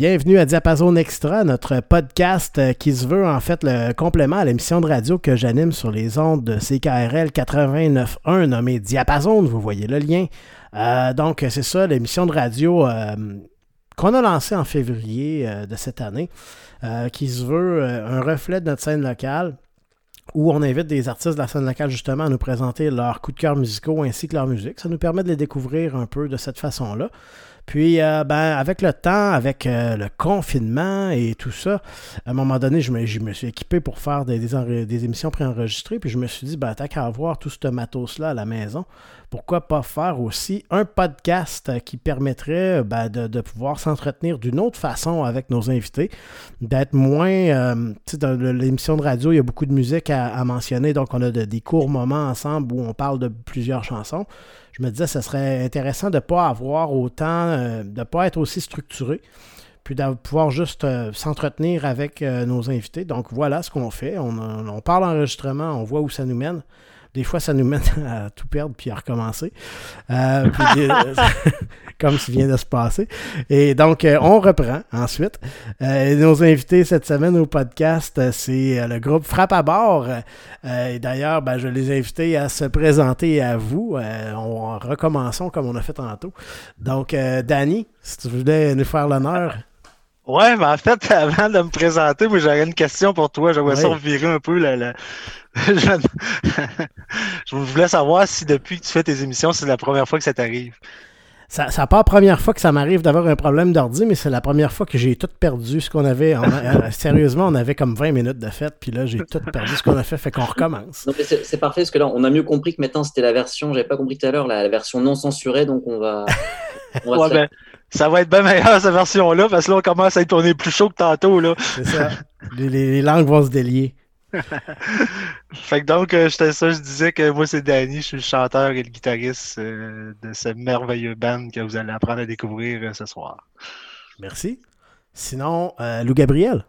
bienvenue à Diapason Extra, notre podcast euh, qui se veut en fait le complément à l'émission de radio que j'anime sur les ondes de CKRL 89.1 nommée Diapason, vous voyez le lien. Euh, donc c'est ça, l'émission de radio euh, qu'on a lancée en février de cette année, qui se veut un reflet de notre scène locale où on invite des artistes de la scène locale justement à nous présenter leurs coups de cœur musicaux ainsi que leur musique. Ça nous permet de les découvrir un peu de cette façon-là. Puis, euh, ben, avec le temps, avec euh, le confinement et tout ça, à un moment donné, je me, suis équipé pour faire des, des, émissions préenregistrées. Puis, je me suis dit, ben, t'as qu'à avoir tout ce matos-là à la maison. Pourquoi pas faire aussi un podcast qui permettrait ben, de, pouvoir s'entretenir d'une autre façon avec nos invités, d'être moins. Euh, tu sais, dans l'émission de radio, il y a beaucoup de musique à, mentionner. Donc, on a des courts moments ensemble où on parle de plusieurs chansons je me disais ce serait intéressant de ne pas avoir autant, euh, de ne pas être aussi structuré, puis de pouvoir juste euh, s'entretenir avec euh, nos invités. Donc voilà ce qu'on fait. On, on parle enregistrement, on voit où ça nous mène. Des fois, ça nous mène à tout perdre puis à recommencer. Euh, comme ce vient de se passer. Et donc, euh, on reprend ensuite. Euh, nos invités cette semaine au podcast, c'est le groupe Frappe à bord. et d'ailleurs, ben, je les ai invités à se présenter à vous. on recommençons comme on a fait tantôt. Donc, Danny, si tu voulais nous faire l'honneur. Ouais, mais en fait, avant de me présenter, moi j'aurais une question pour toi. J'aimerais ça revirer un peu la, je voulais savoir si depuis que tu fais tes émissions, c'est la première fois que ça t'arrive. Ça n'est pas la première fois que ça m'arrive d'avoir un problème d'ordi, mais c'est la première fois que j'ai tout perdu ce qu'on avait. Euh, sérieusement, on avait comme 20 minutes de fête, puis là, j'ai tout perdu ce qu'on a fait, fait qu'on recommence. C'est parfait, parce que là, on a mieux compris que maintenant, c'était la version, j'avais pas compris tout à l'heure, la, version non censurée, donc on va. Ben, ça va être bien meilleur, cette version-là, parce que là, on commence à être tourné plus chaud que tantôt. C'est ça. les langues vont se délier. fait que donc, euh, j'étais ça, je disais que moi, c'est Danny, je suis le chanteur et le guitariste euh, de ce merveilleux band que vous allez apprendre à découvrir euh, ce soir. Merci. Sinon, Lou Gabriel.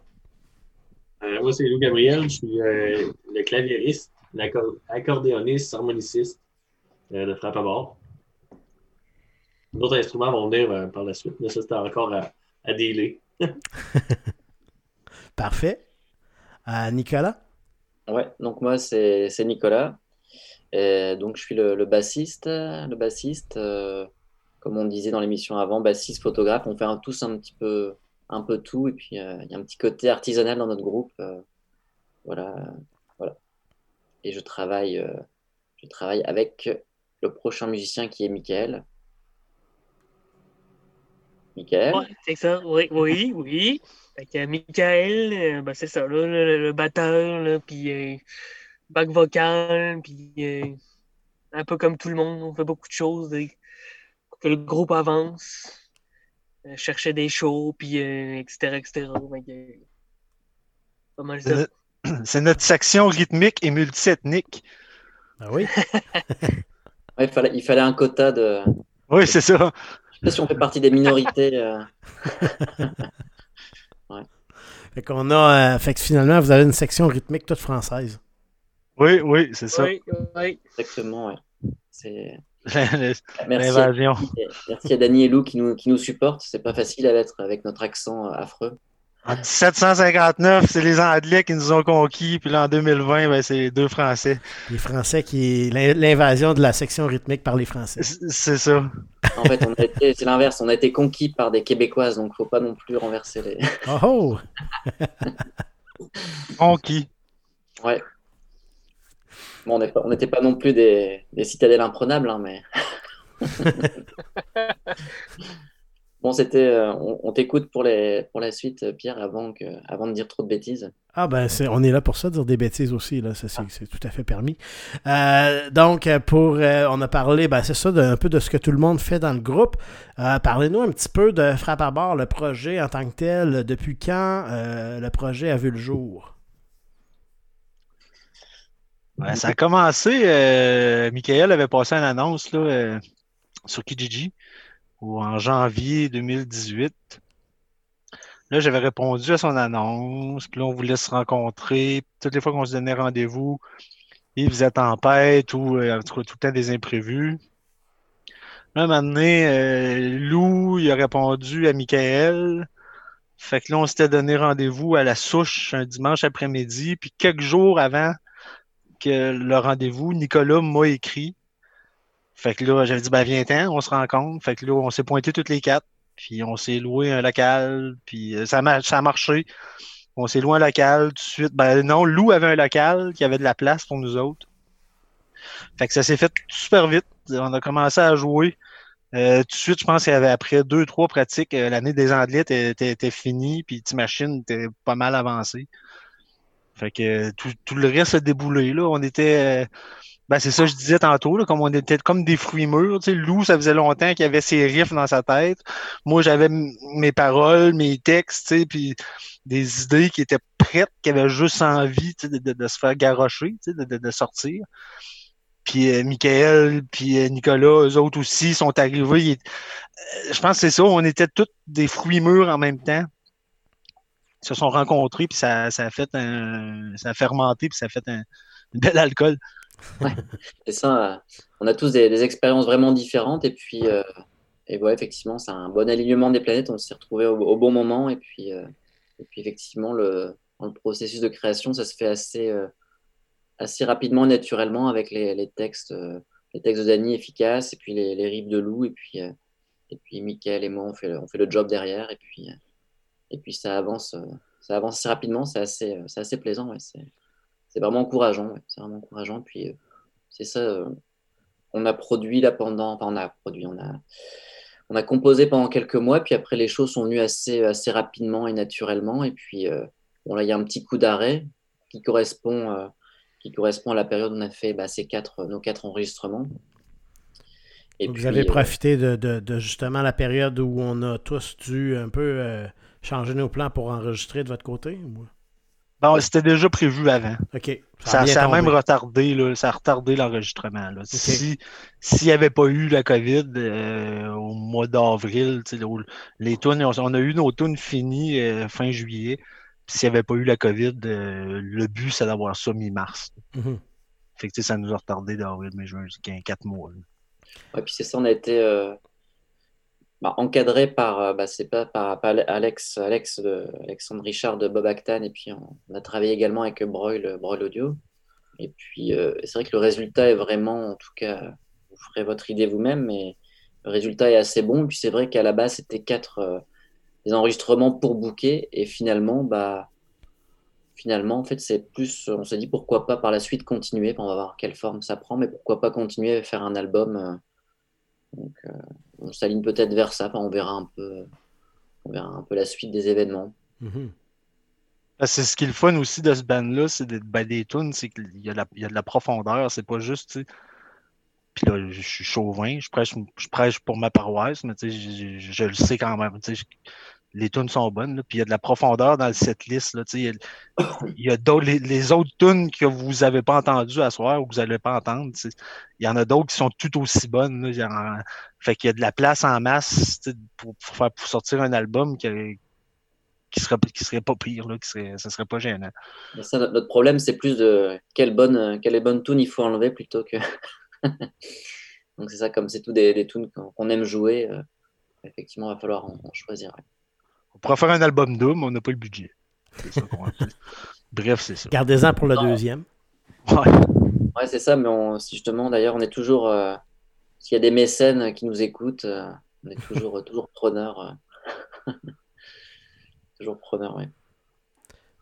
moi, c'est Lou Gabriel, je suis le claviériste, l'accordéoniste, harmoniciste de Frappe à bord. D'autres instruments vont venir par la suite, mais ça, c'était encore à, à dealer. Parfait. Nicolas? Ouais, donc moi c'est Nicolas. Et donc je suis le, bassiste, le bassiste, euh, comme on disait dans l'émission avant, bassiste, photographe. On fait un, tous un petit peu, un peu tout. Et puis euh, il y a un petit côté artisanal dans notre groupe. Euh, voilà, voilà. Et je travaille, je travaille avec le prochain musicien qui est Michael. Michael? Ouais, c'est ça. Oui, oui, oui. Fait que Michael, euh, ben c'est ça, le, batteur, puis euh, bac vocal, puis euh, un peu comme tout le monde, on fait beaucoup de choses pour que le groupe avance, chercher des shows, puis etc., etc. pas mal ça. C'est notre section rythmique et multiethnique. Ah oui? il, fallait, il fallait un quota de. Oui, c'est ça. Je sais pas si on fait partie des minorités. Fait qu'on a. Euh, fait que finalement, vous avez une section rythmique toute française. Oui, oui, c'est ça. Oui, oui. Exactement, oui. C'est. L'invasion. Merci à Dani et Lou qui nous, qui nous supportent. C'est pas facile à être avec notre accent euh, affreux. En 1759, c'est les Anglais qui nous ont conquis, puis là en 2020, ben, c'est les deux Français. Les Français qui. L'invasion de la section rythmique par les Français. C'est ça. En fait, c'est l'inverse. On a été conquis par des Québécoises, donc faut pas non plus renverser les. Oh! oh! conquis. Ouais. Bon, on n'était pas, non plus des, des citadelles imprenables, hein, mais. Bon, c'était, euh, on, t'écoute pour, les, pour la suite, Pierre, avant, que, avant de dire trop de bêtises. Ah ben, c'est, on est là pour ça, dire des bêtises aussi, là, c'est, c'est tout à fait permis. Euh, donc, pour, euh, on a parlé, ben, c'est ça, un peu de ce que tout le monde fait dans le groupe. parlez-nous un petit peu de Frappe à bord, le projet en tant que tel. Depuis quand le projet a vu le jour? Ben, ça a commencé, Michael avait passé une annonce là, sur Kijiji ou en janvier 2018. Là, j'avais répondu à son annonce, puis là, on voulait se rencontrer. Toutes les fois qu'on se donnait rendez-vous, il faisait tempête ou euh, tout le temps des imprévus. Là, un moment euh, Lou, a répondu à Michael. Fait que là, on s'était donné rendez-vous à la souche un dimanche après-midi. Puis quelques jours avant que le rendez-vous, Nicolas m'a écrit. Fait que là, j'avais dit, ben viens-t'en, on se rencontre. Fait que là, on s'est pointé toutes les quatre. Puis on s'est loué un local. Puis euh, ça, a, ça a marché. On s'est loué un local tout de suite. Ben non, Lou avait un local qui avait de la place pour nous autres. Fait que ça s'est fait super vite. On a commencé à jouer. Euh, tout de suite, je pense qu'il y avait après deux, trois pratiques, euh, l'année des Anglais était, finie, puis T-Machine était pas mal avancée. Fait que tout, tout, le reste a déboulé. Là. On était. Ben, c'est ça que je disais tantôt, là, comme on était comme des fruits mûrs. Tu sais, Lou, ça faisait longtemps qu'il avait ses riffs dans sa tête. Moi, j'avais mes paroles, mes textes, tu sais, puis des idées qui étaient prêtes, qui avaient juste envie de, de, se faire garrocher, de, de, sortir. Puis euh, Michael, puis euh, Nicolas, eux autres aussi sont arrivés. Euh, je pense que c'est ça, on était tous des fruits mûrs en même temps. Ils se sont rencontrés, puis ça, ça a fait un. ça a fermenté, puis ça a fait un, bel alcool. Ouais, c'est ça. On a tous des, expériences vraiment différentes, et puis, et ouais, effectivement, c'est un bon alignement des planètes. On s'est retrouvés au, bon moment, et puis, et puis effectivement, le, le processus de création, ça se fait assez assez rapidement, naturellement, avec les, textes, euh, les textes de Danny efficaces, et puis les, les rives de Lou, et puis, euh, et puis Michael et moi, on fait, le, on fait le job derrière, et puis, euh, et puis ça avance, ça avance rapidement, c'est assez, assez plaisant, ouais, c'est vraiment encourageant, c'est vraiment encourageant, puis c'est ça, on a produit là pendant, enfin on a produit, on a, on a composé pendant quelques mois, puis après les choses sont venues assez, assez rapidement et naturellement, et puis bon là il y a un petit coup d'arrêt qui correspond qui correspond à la période où on a fait bah, ces quatre, nos quatre enregistrements. Et vous avez euh, profité de, justement la période où on a tous dû un peu euh, changer nos plans pour enregistrer de votre côté? Bon, c'était déjà prévu avant. OK. Ça, a, même retardé, là, ça a retardé l'enregistrement. S'il n'y avait pas eu la COVID euh, au mois d'avril, les tunes, on, a eu nos tunes finies fin juillet s'il n'y avait pas eu la COVID, euh, le but, c'est d'avoir ça mi-mars. Mm Fait que ça nous a retardé d'avril, mai, juin, jusqu'à quatre mois. Ouais, puis c'est ça, on a été euh, bah, encadré par, euh, bah, pas, par, Alex, Alex Alexandre Richard de Bob Actan, et puis on, a travaillé également avec Broil, Broil Audio. Et puis c'est vrai que le résultat est vraiment, en tout cas, vous ferez votre idée vous-même, mais le résultat est assez bon. Et puis c'est vrai qu'à la base, c'était quatre des enregistrements pour booker. Et finalement, bah, finalement, en fait, c'est plus, on s'est dit pourquoi pas par la suite continuer. On va voir quelle forme ça prend, mais pourquoi pas continuer à faire un album. Donc, euh, on s'aligne peut-être vers ça. on verra un peu, on verra un peu la suite des événements. Mm-hmm. Ah, c'est ce qui est le fun aussi de ce band-là, c'est des, ben, des tunes, c'est qu'il y, a de la profondeur. C'est pas juste, puis là, je suis chauvin, je prêche, je prêche pour ma paroisse, mais je, je, je, le sais quand même les tunes sont bonnes, puis il y a de la profondeur dans cette liste. Il y a, d'autres, les, autres tunes que vous n'avez pas entendues à soir ou que vous n'allez pas entendre, il y en a d'autres qui sont tout aussi bonnes. Là, fait qu'il y a de la place en masse pour, faire, sortir un album qui, qui serait, qui serait pas pire, là, qui serait, ça serait pas gênant. ça, notre problème, c'est plus de quelle bonne, quelle bonne tune il faut enlever plutôt que. Donc c'est ça, comme c'est tout des, des tunes qu'on aime jouer, euh, effectivement, il va falloir en, choisir. On pourrait faire un album Doom, mais on n'a pas le budget. Bref, c'est ça. Gardez-en pour le deuxième. Ouais. Ouais, c'est ça, mais on, justement, d'ailleurs, on est toujours. Euh, s'il y a des mécènes qui nous écoutent, euh, on est toujours, toujours preneur. Euh, toujours preneur, oui.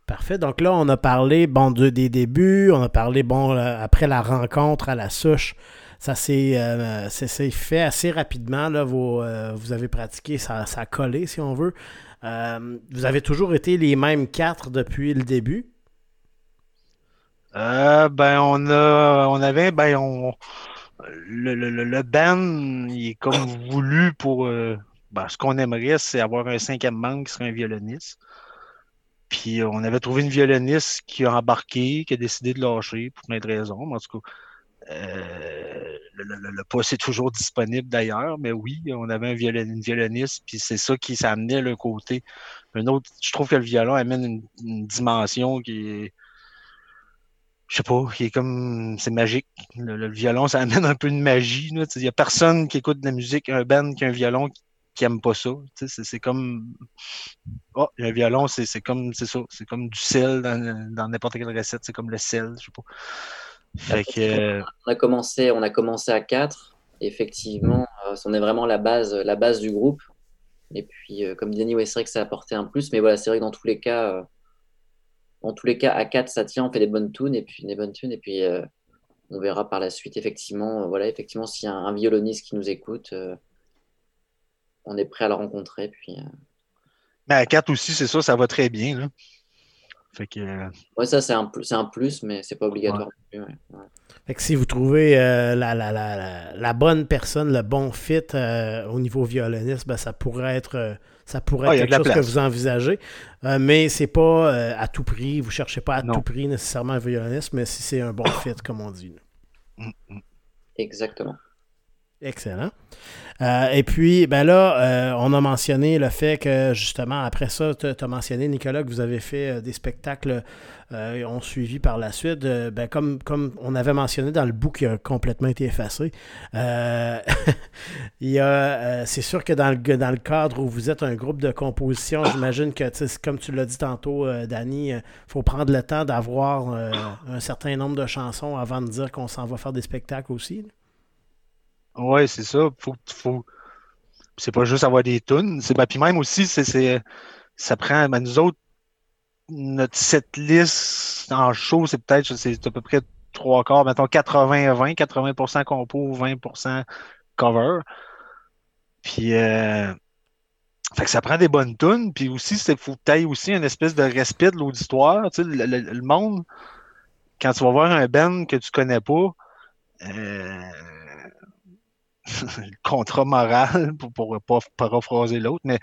Parfait. Donc là, on a parlé bon, des débuts, on a parlé bon, après la rencontre à la souche. Ça s'est fait assez rapidement. Là, vous, avez pratiqué, ça, a collé, si on veut. Euh, vous avez toujours été les mêmes quatre depuis le début? Euh, ben, on a, on avait, ben, on, le, le, il est comme voulu pour, euh, ben, ce qu'on aimerait, c'est avoir un cinquième membre qui serait un violoniste. Puis on avait trouvé une violoniste qui a embarqué, qui a décidé de lâcher pour plein de raisons. en tout cas, euh, le, poste est toujours disponible d'ailleurs, mais oui, on avait un une violoniste, puis c'est ça qui s'amenait le côté. Un autre, je trouve que le violon amène une, dimension qui est, je sais pas, qui est comme, c'est magique. Le, violon, ça amène un peu de magie. Il n'y a personne qui écoute de la musique, un band qui a un violon qui aiment pas ça. C'est comme. Oh, un violon, c'est comme c'est ça. C'est comme du sel dans n'importe quelle recette. C'est comme le sel, je sais pas. Fait que, on, a commencé, on a commencé à 4. Effectivement, euh, on est vraiment la base, la base du groupe. Et puis, euh, comme Danny, ouais, c'est vrai que ça a apporté un plus. Mais voilà, c'est vrai que dans tous les cas, euh, dans tous les cas, à 4, ça tient, on fait des bonnes tunes et puis des bonnes tunes. Et puis, on verra par la suite, effectivement, voilà, effectivement, s'il y a un, violoniste qui nous écoute, on est prêt à le rencontrer. Puis, Mais à 4 aussi, c'est ça, ça va très bien. Là. Fait que... Ouais, ça, c'est un, un, plus, mais c'est pas obligatoire. Fait que si vous trouvez euh, la, la, la, la, bonne personne, le bon fit euh, au niveau violoniste, ben, ça pourrait être, euh, ça pourrait ah, être quelque chose que vous envisagez. mais c'est pas à tout prix. Vous cherchez pas à tout prix nécessairement un violoniste, mais si c'est un bon fit, comme on dit. Mm, mm. Exactement. Excellent. Euh, et puis, ben là, euh, on a mentionné le fait que, justement, après ça, tu as mentionné, Nicolas, que vous avez fait euh, des spectacles ont suivi par la suite. ben, comme, comme on avait mentionné dans le bout qui a complètement été effacé, c'est sûr que dans le, dans le cadre où vous êtes un groupe de composition, j'imagine que, comme tu l'as dit tantôt, Danny, il faut prendre le temps d'avoir un certain nombre de chansons avant de dire qu'on s'en va faire des spectacles aussi. Ouais, c'est ça. Faut. C'est pas juste avoir des tunes. Ben, puis même aussi, c'est, ça prend. Ben, nous autres, notre set list en show, c'est peut-être c'est à peu près trois quarts, mettons 80-20, 80%, compo, 20% cover. Puis euh, fait que ça prend des bonnes tunes. Puis aussi, il faut que aussi une espèce de respect de l'auditoire. Tu sais, le, monde, quand tu vas voir un band que tu connais pas, euh, le contrat moral pour, pour pas paraphraser l'autre, mais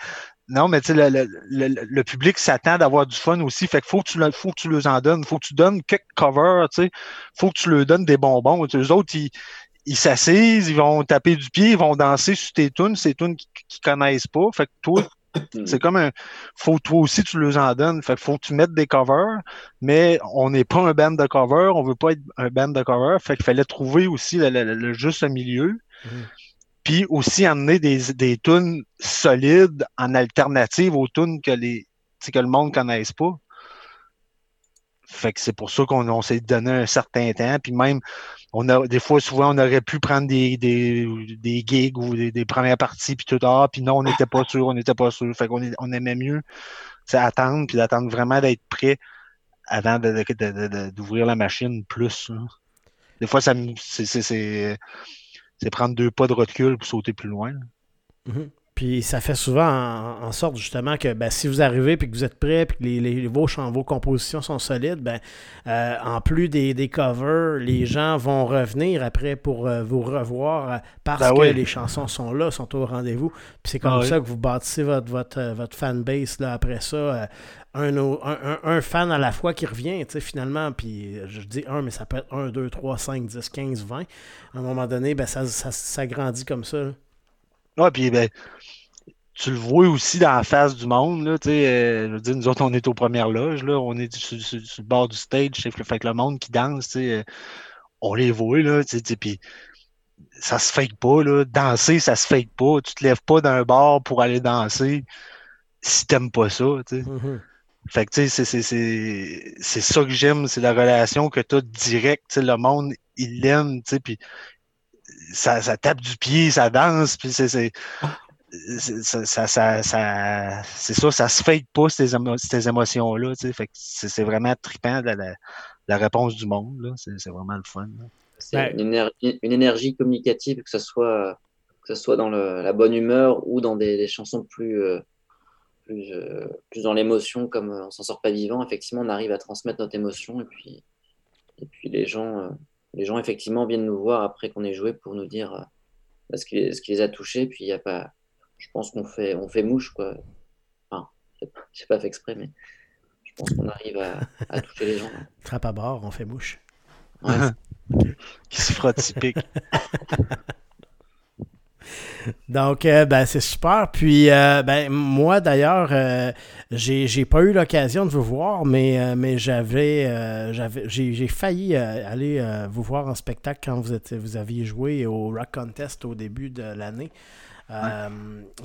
non, mais tu sais, le, le, le, public s'attend d'avoir du fun aussi. Fait qu'il faut que tu, faut que tu leur en donnes. Faut que tu donnes quelques covers, tu sais. Faut que tu leur donnes des bonbons. Les autres, ils, ils s'assisent, ils vont taper du pied, ils vont danser sur tes tunes, ces tunes qu'ils connaissent pas. Fait que toi, c'est comme un. Faut toi aussi, tu leur en donnes. Fait qu'il faut que tu mettes des covers, mais on n'est pas un band de covers, on veut pas être un band de covers. Fait qu'il fallait trouver aussi le, juste milieu. Mm-hmm. Puis aussi amener des, des tunes solides en alternative aux tunes que les que le monde ne connaisse pas. Fait que c'est pour ça qu'on s'est donné un certain temps. Puis même, on a des fois, souvent, on aurait pu prendre des, des, des gigs ou des, premières parties, puis tout ça. Puis non, on n'était pas sûr, on n'était pas sûr. Fait qu'on on aimait mieux attendre, puis d'attendre vraiment d'être prêt avant d'ouvrir la machine plus. Des fois, ça c'est c'est prendre deux pas de recul pour sauter plus loin. Mhm. Puis ça fait souvent en, sorte justement que ben, si vous arrivez et que vous êtes prêt et que les, les, vos, vos compositions sont solides, ben, euh, en plus des, des, covers, les gens vont revenir après pour euh, vous revoir euh, parce ben que les chansons sont là, sont au rendez-vous. Puis c'est comme ah ça que vous bâtissez votre, votre, votre fanbase là, après ça. Un, un, un, fan à la fois qui revient, tu sais, finalement, puis je dis un, mais ça peut être 1, 2, 3, 5, 10, 15, 20. À un moment donné, ben, ça, ça, ça grandit comme ça. Ouais, puis ben, tu le vois aussi dans la face du monde. Là, euh, je veux dire, nous autres, on est aux premières loges, là, on est sur, le bord du stage, fait que le monde qui danse, euh, on les voit, là, puis ça se fake pas, là. Danser, ça se fake pas. Tu te lèves pas d'un bar pour aller danser si t'aimes pas ça. Mm-hmm. Fait que tu sais, c'est ça que j'aime, c'est la relation que tu as direct. Le monde, il l'aime, puis ça, ça tape du pied, ça danse, puis c'est ça, ça, ça, c'est ça, ça se fake pas ces, ces émotions-là. C'est vraiment trippant la, la, réponse du monde. C'est vraiment le fun. C'est une, une, énergie communicative, que ce soit, que ce soit dans le, la bonne humeur ou dans des, chansons plus, euh, plus, euh, plus dans l'émotion, comme euh, on s'en sort pas vivant. Effectivement, on arrive à transmettre notre émotion et puis, et puis les gens les gens effectivement viennent nous voir après qu'on ait joué pour nous dire euh, ce, qui, ce, qui, les a touchés. Puis il y a pas, je pense qu'on fait, on fait mouche quoi. Enfin, je pas fait exprès, mais je pense qu'on arrive à, toucher les gens. Trappe à bord, on fait mouche. qui se fera typique. Donc, euh, ben, c'est super. Puis, euh, ben, moi, d'ailleurs, euh, j'ai pas eu l'occasion de vous voir, mais, j'avais, j'avais j'ai failli aller vous voir en spectacle quand vous, étiez, vous aviez joué au Rock Contest au début de l'année. Euh,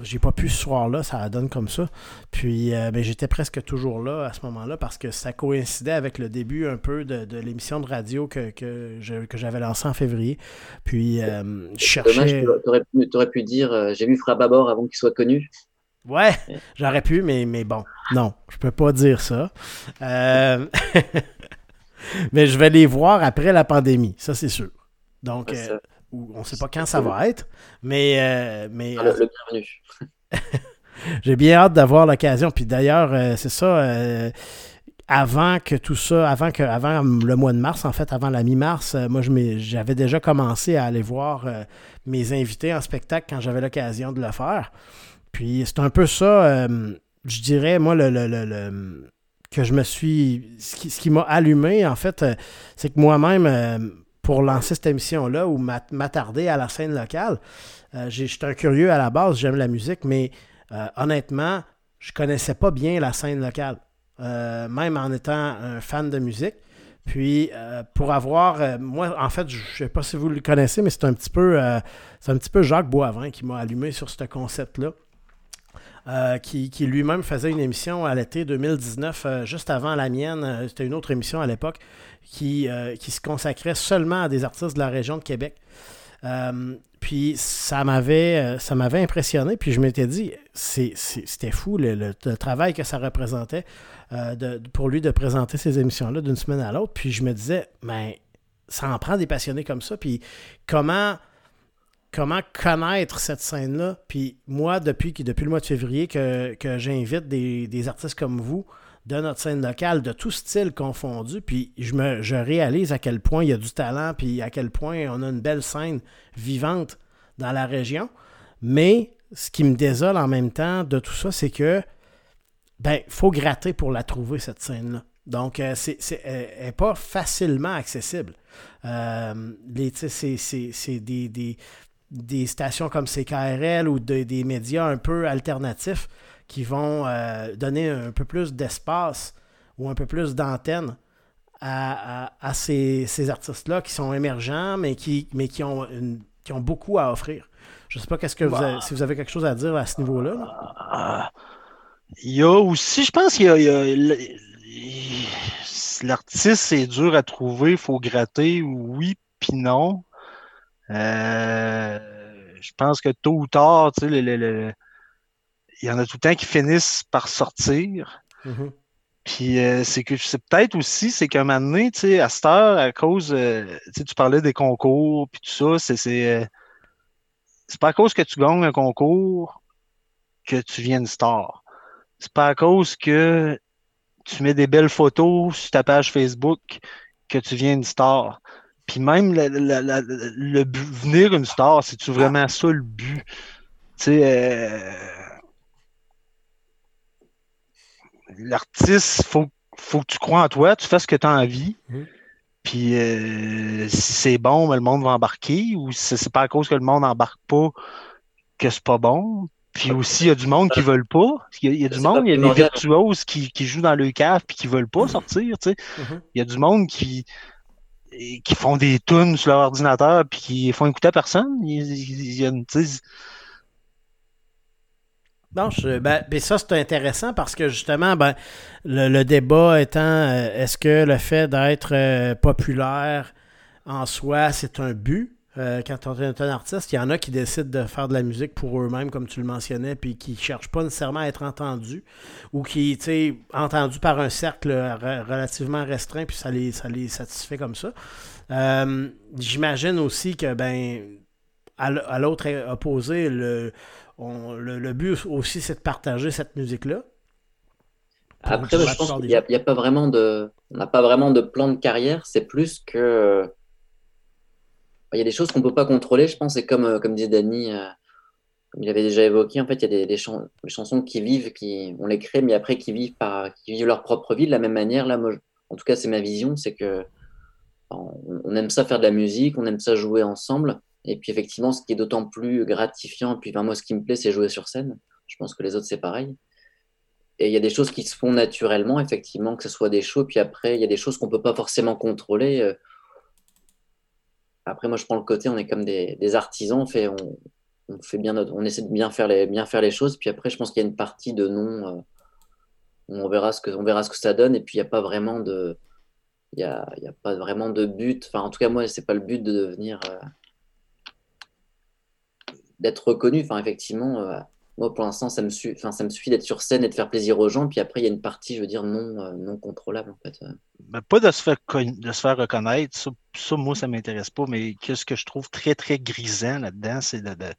j'ai pas pu ce soir-là, ça donne comme ça. Puis euh, ben, j'étais presque toujours là à ce moment-là parce que ça coïncidait avec le début un peu de, l'émission de radio que, que, j'avais lancée en février. Puis euh, je cherchais. Dommage, tu aurais pu dire j'ai vu Frababor avant qu'il soit connu. Ouais, j'aurais pu, mais, mais bon, non, je peux pas dire ça. mais je vais les voir après la pandémie, ça c'est sûr. Donc, on ne sait pas quand ça va être, mais. Euh, mais ah, le, bienvenu. J'ai bien hâte d'avoir l'occasion. Puis d'ailleurs, euh, c'est ça. Euh, avant que tout ça, avant, que, avant le mois de mars, en fait, avant la mi-mars, moi, j'avais déjà commencé à aller voir mes invités en spectacle quand j'avais l'occasion de le faire. Puis c'est un peu ça, je dirais, moi, le, que je me suis. Ce qui, ce qui m'a allumé, en fait, c'est que moi-même pour lancer cette émission-là ou m'attarder à la scène locale. Euh, J'étais un curieux à la base, j'aime la musique, mais euh, honnêtement, je connaissais pas bien la scène locale, euh, même en étant un fan de musique. Puis pour avoir, moi en fait, je ne sais pas si vous le connaissez, mais c'est un petit peu, un petit peu Jacques Boivin qui m'a allumé sur ce concept-là. qui lui-même faisait une émission à l'été 2019, juste avant la mienne. C'était une autre émission à l'époque qui, euh, qui se consacrait seulement à des artistes de la région de Québec. Euh, puis ça m'avait euh, ça m'avait impressionné. Puis je m'étais dit, c'était fou le, travail que ça représentait de, pour lui de présenter ces émissions-là d'une semaine à l'autre. Puis je me disais, mais ça en prend des passionnés comme ça. Puis comment comment connaître cette scène-là? Puis moi, depuis, depuis le mois de février que, que j'invite des, des, artistes comme vous de notre scène locale, de tout style confondu. Puis je, me, je réalise à quel point il y a du talent, puis à quel point on a une belle scène vivante dans la région. Mais ce qui me désole en même temps de tout ça, c'est que ben, faut gratter pour la trouver, cette scène-là. Donc, euh, c'est, elle n'est pas facilement accessible. Euh, c'est, des, des, des, stations comme CKRL ou des médias un peu alternatifs qui vont euh, donner un peu plus d'espace ou un peu plus d'antenne à, ces, artistes-là qui sont émergents, mais qui, mais qui, ont, qui ont beaucoup à offrir. Je ne sais pas qu'est-ce que vous avez, si vous avez quelque chose à dire à ce niveau-là. Il y a aussi, je pense qu'il y a, l'artiste, c'est dur à trouver, il faut gratter, oui, puis non. Euh, je pense que tôt ou tard, tu sais, le, il y en a tout le temps qui finissent par sortir. Mm-hmm. Puis euh, c'est que c'est peut-être aussi, c'est qu'à un moment donné, tu sais, à cette heure, à cause, euh, tu parlais des concours, puis tout ça, c'est c'est euh, c'est pas à cause que tu gagnes un concours que tu viens une star. C'est pas à cause que tu mets des belles photos sur ta page Facebook que tu viens une star. Puis même le, le, venir une star, c'est-tu vraiment ça le but? Tu sais, l'artiste, faut, faut que tu crois en toi, tu fais ce que tu as envie. Mhm. Puis euh, si c'est bon, ben, le monde va embarquer. Ou si c'est pas à cause que le monde n'embarque pas que c'est pas bon. Puis aussi, il y a du monde qui ne veulent pas. Il y a, du monde, il y a des virtuoses qui, jouent dans le cave et qui ne veulent pas sortir. Mhm. Il y a du monde qui, qui font des tunes sur leur ordinateur puis qui font écouter à personne. Il, y a une, non, ben, ben, ça, c'est intéressant parce que justement, ben, le, débat étant euh, est-ce que le fait d'être euh, populaire en soi, c'est un but? Euh, quand on est un artiste, il y en a qui décident de faire de la musique pour eux-mêmes, comme tu le mentionnais, puis qui ne cherchent pas nécessairement à être entendus, ou qui, tu sais, entendus par un cercle relativement restreint, puis ça les, ça les satisfait comme ça. J'imagine aussi que, ben, à l'autre opposé, le, le, but aussi, c'est de partager cette musique-là. Après, je pense qu'il n'y a, pas vraiment de, on n'a pas vraiment de plan de carrière. C'est plus que, il y a des choses qu'on ne peut pas contrôler. Je pense, c'est comme, euh, comme disait Danny, euh, comme il avait déjà évoqué. En fait, il y a des, des, chansons qui vivent, qui, on les crée, mais après qui vivent par, qui vivent leur propre vie de la même manière. Là, moi, en tout cas, c'est ma vision, c'est que on aime ça faire de la musique, on aime ça jouer ensemble. Et puis effectivement, ce qui est d'autant plus gratifiant, puis moi ce qui me plaît, c'est jouer sur scène. Je pense que les autres, c'est pareil. Et il y a des choses qui se font naturellement, effectivement, que ce soit des shows, puis après, il y a des choses qu'on ne peut pas forcément contrôler. Euh. Après, moi, je prends le côté, on est comme des, artisans, on, fait, on, fait bien on essaie de bien faire les, bien faire les choses. Puis après, je pense qu'il y a une partie de non. euh, on verra ce que, on verra ce que ça donne. Et puis il n'y a pas vraiment de, il y a, y a pas vraiment de but. Enfin, en tout cas, moi, c'est pas le but de devenir, euh, d'être reconnu. Enfin, effectivement, euh, moi, pour l'instant, ça me suffit. Enfin, ça me suffit d'être sur scène et de faire plaisir aux gens. Puis après, il y a une partie, je veux dire, non, euh, non contrôlable en fait. Ben, pas de se faire, de se faire reconnaître, ça, ça, moi, ça m'intéresse pas, mais qu'est-ce que je trouve très, très grisant là-dedans, c'est de, de-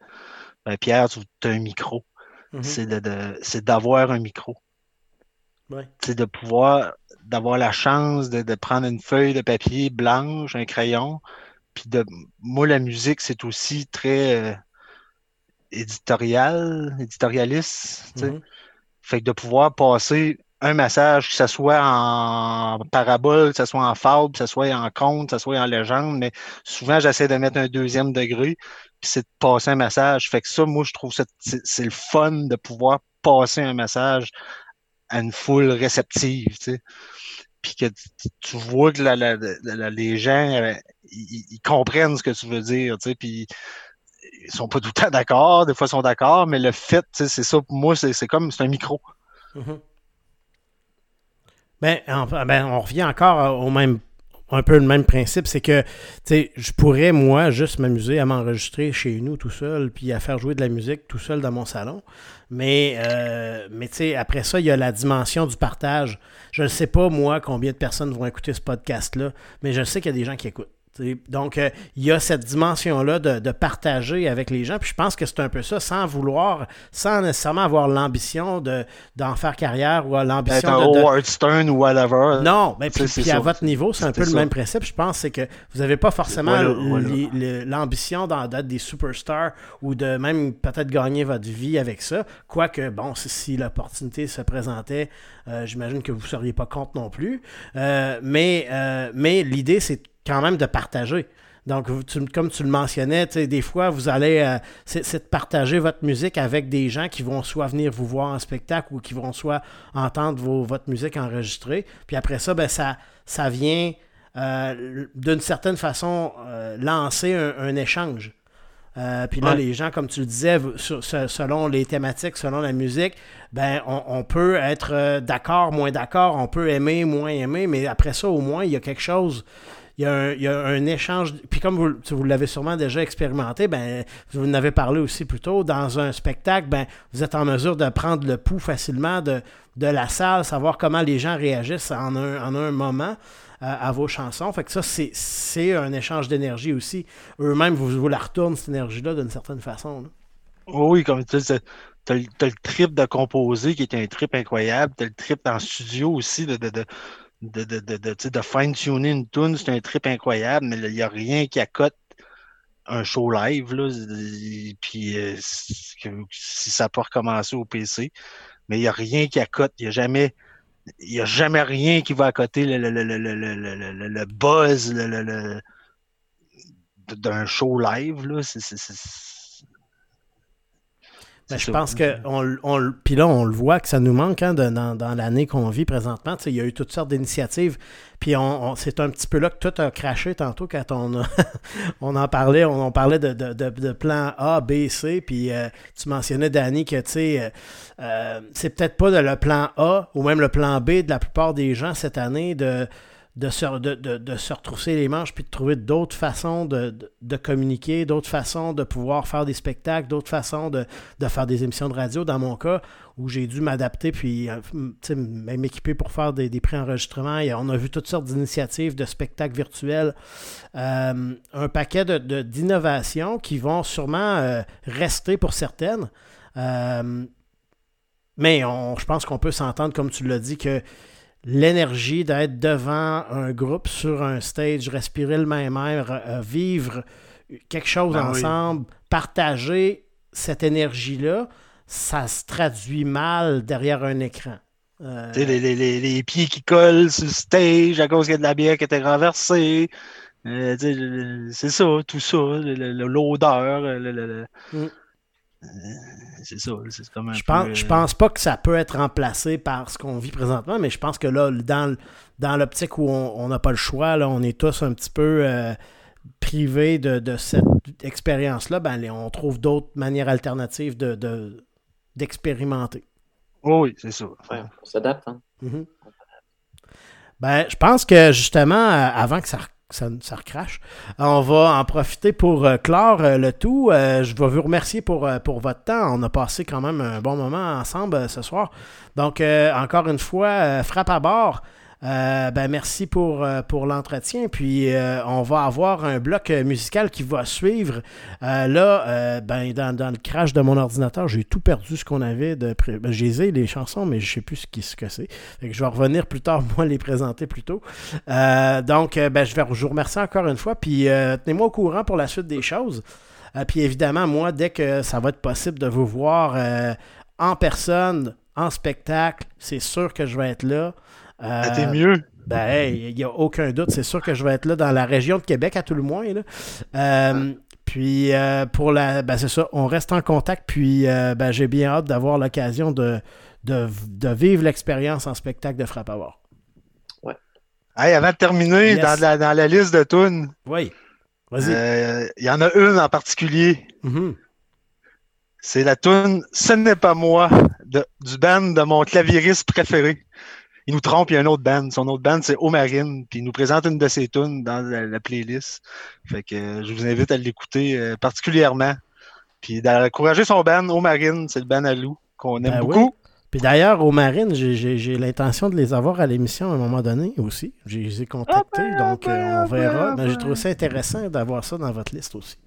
ben, Pierre, tu as un micro. Mhm. C'est de, de- c'est d'avoir un micro. Ouais. C'est de pouvoir, d'avoir la chance de, de prendre une feuille de papier blanche, un crayon, puis de, moi, la musique, c'est aussi très euh, éditorial, éditorialiste. Mhm. Fait que de pouvoir passer un message, que ce soit en parabole, que ce soit en fable, que ce soit en conte, que ce soit en légende, mais souvent j'essaie de mettre un deuxième degré, puis c'est de passer un message. Fait que ça, moi, je trouve ça, c'est le fun de pouvoir passer un message à une foule réceptive, tu sais. Puis que tu, vois que la- la- la- la- les gens, euh, ils, ils comprennent ce que tu veux dire, tu sais, puis ils sont pas tout le temps d'accord, des fois ils sont d'accord, mais le fait, c'est ça, pour moi, c'est comme, c'est un micro. Mhm. Ben, en- ben, on revient encore euh, au même un peu le même principe, c'est que je pourrais moi juste m'amuser à m'enregistrer chez nous tout seul, puis à faire jouer de la musique tout seul dans mon salon. Mais, euh, mais après ça, il y a la dimension du partage. Je ne sais pas, moi, combien de personnes vont écouter ce podcast-là, mais je sais qu'il y a des gens qui écoutent. Donc, euh, il y a cette dimension-là de, de partager avec les gens. Puis je pense que c'est un peu ça, sans vouloir, sans nécessairement avoir l'ambition de, d'en faire carrière ou l'ambition un de, de- Howard Stern ou whatever. non, mais puis, à votre niveau, c'est un peu le même principe. Je pense c'est que vous n'avez pas forcément Voilà, voilà. l'ambition d'en- d'être des superstars ou de même peut-être gagner votre vie avec ça. Quoique, bon, si, si l'opportunité se présentait, euh, j'imagine que vous ne seriez pas contre non plus. Euh, mais mais l'idée, c'est quand même de partager. Donc, tu- comme tu le mentionnais, des fois, vous allez, euh, c'est de partager votre musique avec des gens qui vont soit venir vous voir en spectacle ou qui vont soit entendre vos- votre musique enregistrée. Puis après ça, ben, ça, ça vient euh, d'une certaine façon euh, lancer un, un échange. Puis là, Ouais. les gens, comme tu le disais, sur- selon les thématiques, selon la musique, ben, on, on peut être d'accord, moins d'accord, on peut aimer, moins aimer, mais après ça, au moins, il y a quelque chose il y, a un, échange. Puis comme vous, vous l'avez sûrement déjà expérimenté, ben, vous en avez parlé aussi plus tôt, dans un spectacle, ben, vous êtes en mesure de prendre le pouls facilement de, de la salle, savoir comment les gens réagissent en un, en un moment euh, à vos chansons. Fait que ça, c'est, un échange d'énergie aussi. Eux-mêmes, vous, vous la retournent, cette énergie-là, d'une certaine façon. là. Oui, comme tu sais, t'as le trip de composer qui est un trip incroyable. T'as le trip en studio aussi de, de, de, de, de, de fine-tuner une tune, c'est un trip incroyable, mais il n'y a rien qui accote un show live, là. Puis euh, si ça peut recommencer au PC, mais il n'y a rien qui accote. Il n'y a jamais. Il a jamais rien qui va accoter le, le, le, le, le, buzz d'un show live. Ben, je pense que on, on puis là on le voit que ça nous manque hein, de- dans, dans l'année qu'on vit présentement. Tu sais, Il y a eu toutes sortes d'initiatives. Puis on, on- c'est un petit peu là que tout a craché tantôt quand on, a- on en parlait. On, on parlait de, de, de, de plan A, B, C. Puis euh, tu mentionnais Danny que tu sais, euh, euh, c'est peut-être pas le plan A ou même le plan B de la plupart des gens cette année de de se, retrousser les manches puis de trouver d'autres façons de, communiquer, d'autres façons de pouvoir faire des spectacles, d'autres façons de, faire des émissions de radio. Dans mon cas, où j'ai dû m'adapter puis euh, m- tu sais, m- m'équiper pour faire des, des pré-enregistrements. On a vu toutes sortes d'initiatives de spectacles virtuels. Euh, un paquet d'innovations qui vont sûrement euh, rester pour certaines. Mais je pense qu'on peut s'entendre, comme tu l'as dit, que l'énergie d'être devant un groupe sur un stage, respirer le même air, euh, vivre quelque chose Ben oui. ensemble, partager cette énergie-là, ça se traduit mal derrière un écran. Euh, les, les, les, les pieds qui collent sur le stage à cause qu'il y a de la bière qui était renversée. Euh, c'est ça, tout ça, l'odeur. Mm. Euh, c'est ça, c'est comme un je, peu, pense, euh, je pense pas que ça peut être remplacé par ce qu'on vit présentement, mais je pense que là, dans, dans l'optique où on n'a pas le choix, là, on est tous un petit peu euh, privé de, de cette expérience-là, ben, on trouve d'autres manières alternatives de, de- d'expérimenter. Oh oui, c'est ça. Ouais, on s'adapte. Hein. Mhm. Ben, je pense que justement, euh, avant que ça, ça, ça recrache, on va en profiter pour euh, clore euh, le tout. Euh, je vais vous remercier pour, votre temps. On a passé quand même un bon moment ensemble ce soir. Donc, encore une fois, frappe à bord. Euh, ben, merci pour, euh, pour l'entretien. Puis, euh, on va avoir un bloc musical qui va suivre. Là, ben, dans, dans le crash de mon ordinateur, j'ai tout perdu ce qu'on avait de pré... ben, j'ai les chansons, mais je sais plus ce, qui, que c'est. Je vais revenir plus tard, moi, les présenter plus tôt. Donc, ben, je vais vous remercier encore une fois. Puis, tenez-moi au courant pour la suite des choses. Puis, évidemment, moi, dès que ça va être possible de vous voir en personne, en spectacle, c'est sûr que je vais être là. Euh, Ah, T'es mieux. ben, hey, il n'y a aucun doute. C'est sûr que je vais être là dans la région de Québec, à tout le moins. là. Euh, puis, euh, pour la. Ben, c'est ça. On reste en contact. Puis, euh, ben, j'ai bien hâte d'avoir l'occasion de, de, de vivre l'expérience en spectacle de Frappe à voir. Hey, avant de terminer, Yes. dans, la, dans la liste de tunes, Oui. Vas-y. euh, il y en a une en particulier. Mhm. C'est la tune Ce n'est pas moi de- du band de mon claviériste préféré. Il nous trompe, il y a un autre band. Son autre band, c'est Omarine. Puis il nous présente une de ses tunes dans la, la playlist. Fait que euh, je vous invite à l'écouter euh, particulièrement. Puis d'encourager son band, Omarine, c'est le band à Lou, qu'on aime Ben oui. beaucoup. Puis d'ailleurs, aux marines, j'ai- j'ai j'ai l'intention de les avoir à l'émission à un moment donné aussi. Je les ai contactés, Ah ben, donc euh, ben, on verra. ben, Mais j'ai ah trouvé ça intéressant d'avoir ça dans votre liste aussi.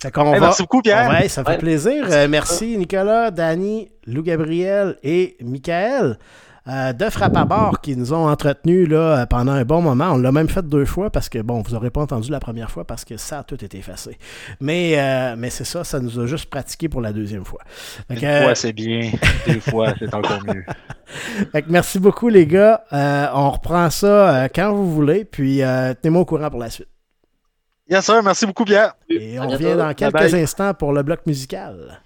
Fait qu'on Hey, va... Merci beaucoup, Pierre. Ouais, ça fait Ouais. plaisir. Euh, merci Nicolas, Danny, Lou Gabriel et Michael euh, de Frappe à bord qui nous ont entretenus là, euh, pendant un bon moment. On l'a même fait deux fois parce que, bon, vous n'aurez pas entendu la première fois parce que ça a tout été effacé. Mais, euh, mais c'est ça, ça nous a juste pratiqué pour la deuxième fois. Fait Une fois, c'est bien. Deux fois, c'est encore mieux. fait que merci beaucoup les gars. Euh, on reprend ça euh, quand vous voulez. Puis euh, tenez-moi au courant pour la suite. Yes, sir. Merci beaucoup, Pierre. Et on revient dans quelques Bye bye. instants pour le bloc musical.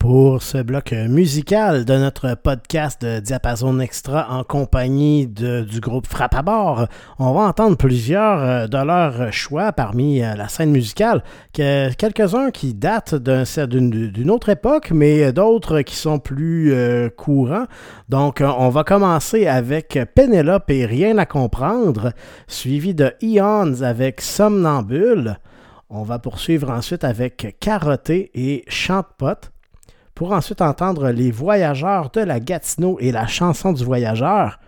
Pour ce bloc musical de notre podcast de Diapason Extra en compagnie du groupe Frappe à bord, on va entendre plusieurs euh, de leurs choix parmi euh, la scène musicale, que- quelques-uns qui datent d'un- d'une autre époque, mais d'autres qui sont plus euh, courants. Donc, on va commencer avec Pénélope et Rien à comprendre, suivi de Eons avec Somnambule. On va poursuivre ensuite avec Carotté et Chante-Pote pour ensuite entendre Les Voyageurs de la Gatineau et la chanson du voyageur.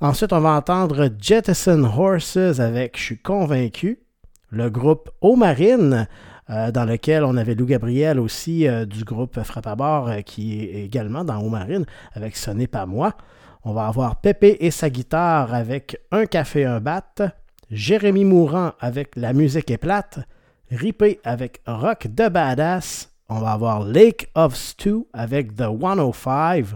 Ensuite, on va entendre Jettison Horses avec Je suis convaincu. Le groupe Eau Marine, euh, dans lequel on avait Lou Gabriel aussi euh, du groupe Frappe à bord, euh, qui est également dans Eau Marine avec Ce n'est pas moi. On va avoir Pépé et sa guitare avec Un café, un bat. Jérémy Mourant avec La musique est plate. Ripé avec Rock de Badass. On va avoir Lake of Stew avec The 105.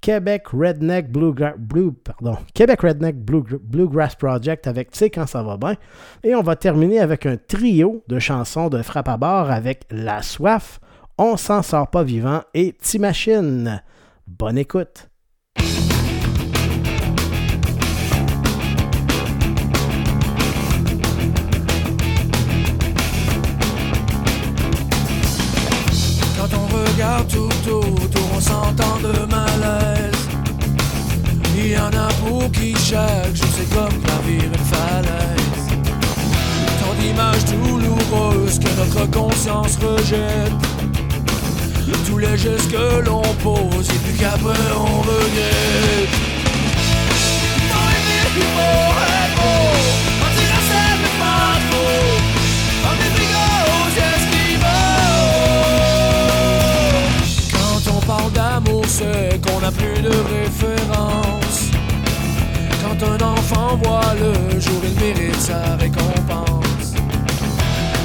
Québec Redneck Bluegra- Blue, pardon, Redneck Blue- Bluegrass Project avec Tu sais quand ça va bien. Et on va terminer avec un trio de chansons de frappe à bord avec La Soif, On s'en sort pas vivant et Timachine. Bonne écoute. Regarde tout autour, on s'entend de malaise. Il y en a pour qui chaque jour c'est comme gravir une falaise. Tant d'images douloureuses que notre conscience rejette. Tous les gestes que l'on pose et puis qu'après on regrette. Il mérite sa récompense.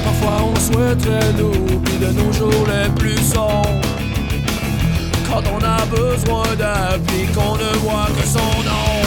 Parfois on souhaiterait l'oubli de nos jours les plus sombres. Quand on a besoin d'appui, qu'on ne voit que son nom.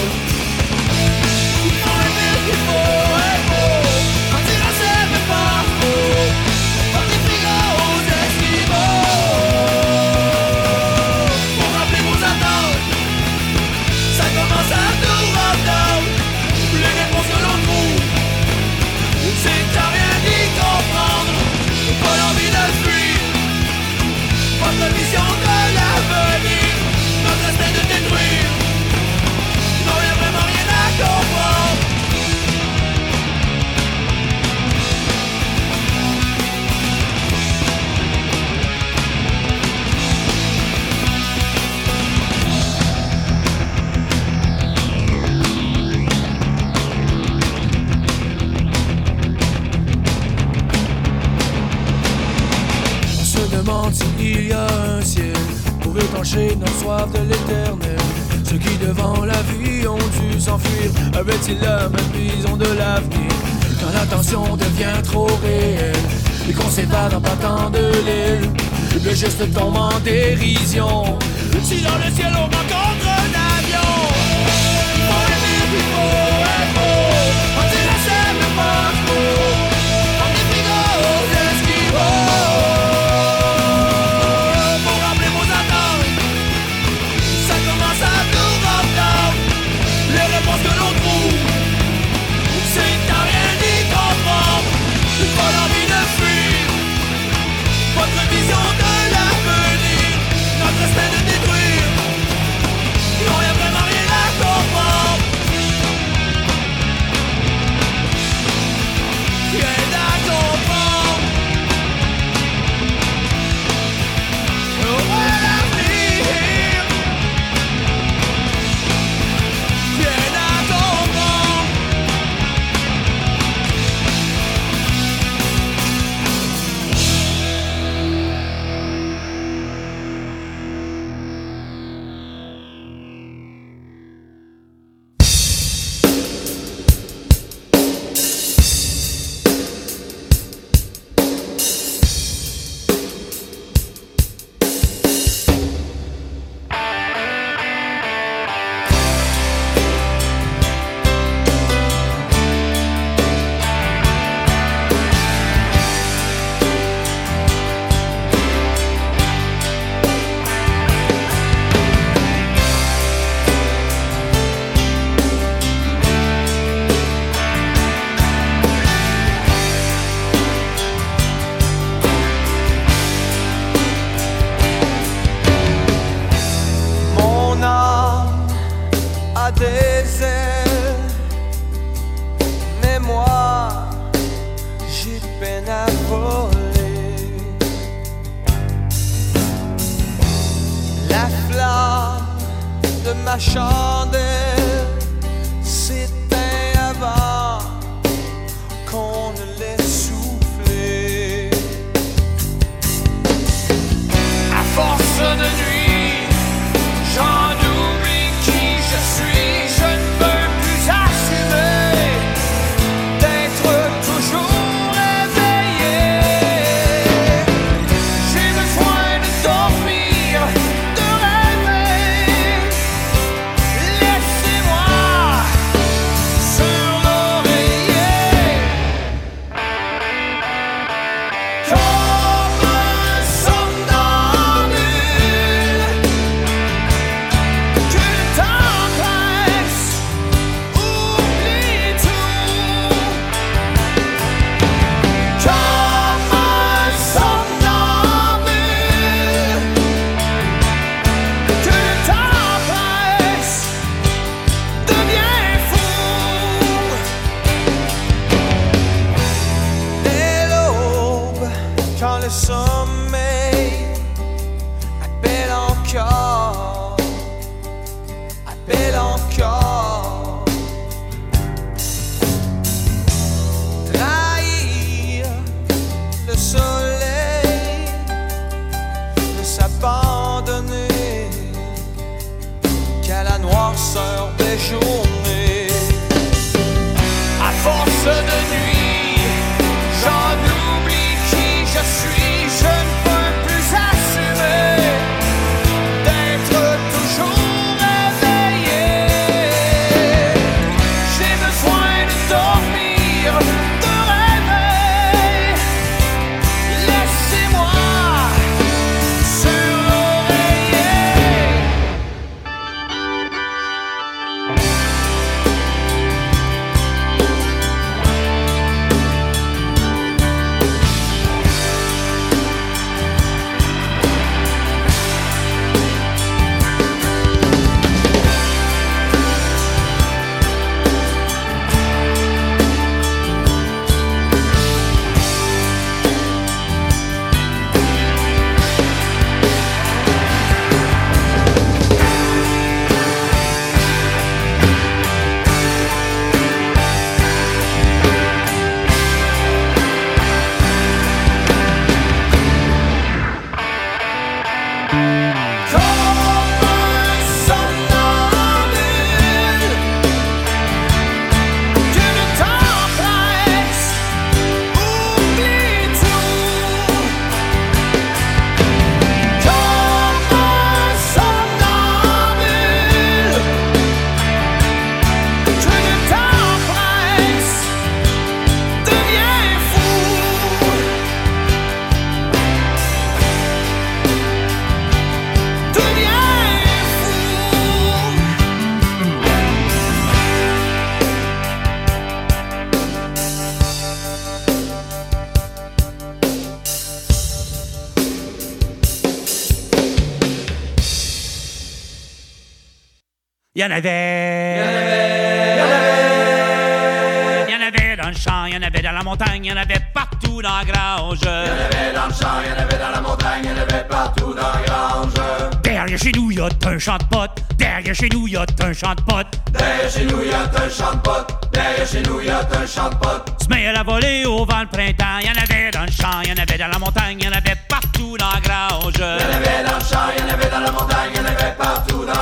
et soif de l'éternel. Ceux qui devant la vie ont dû s'enfuir, avaient-ils la même vision de l'avenir? Quand l'attention devient trop réelle et qu'on s'évade en partant de l'aile, le geste tombe en dérision. Si dans le ciel on va y en avait. Il y en avait dans le champ, il y en avait dans la montagne, il y en avait partout dans la grange. Il y en avait dans le champ, il y en avait dans la montagne, il y en avait partout dans la grange. Derrière chez nous, il y a un champ de potes. Derrière chez nous, il y a un champ de potes. Derrière chez nous, il y a un champ de potes. Derrière chez nous, il y a un champ de potes. Se met à la volée au vent le printemps. Il y en avait dans le champ, il y en avait dans la montagne, il y en avait partout dans la grange. Il y en avait dans le champ, il y en avait dans la montagne, il y en avait partout dans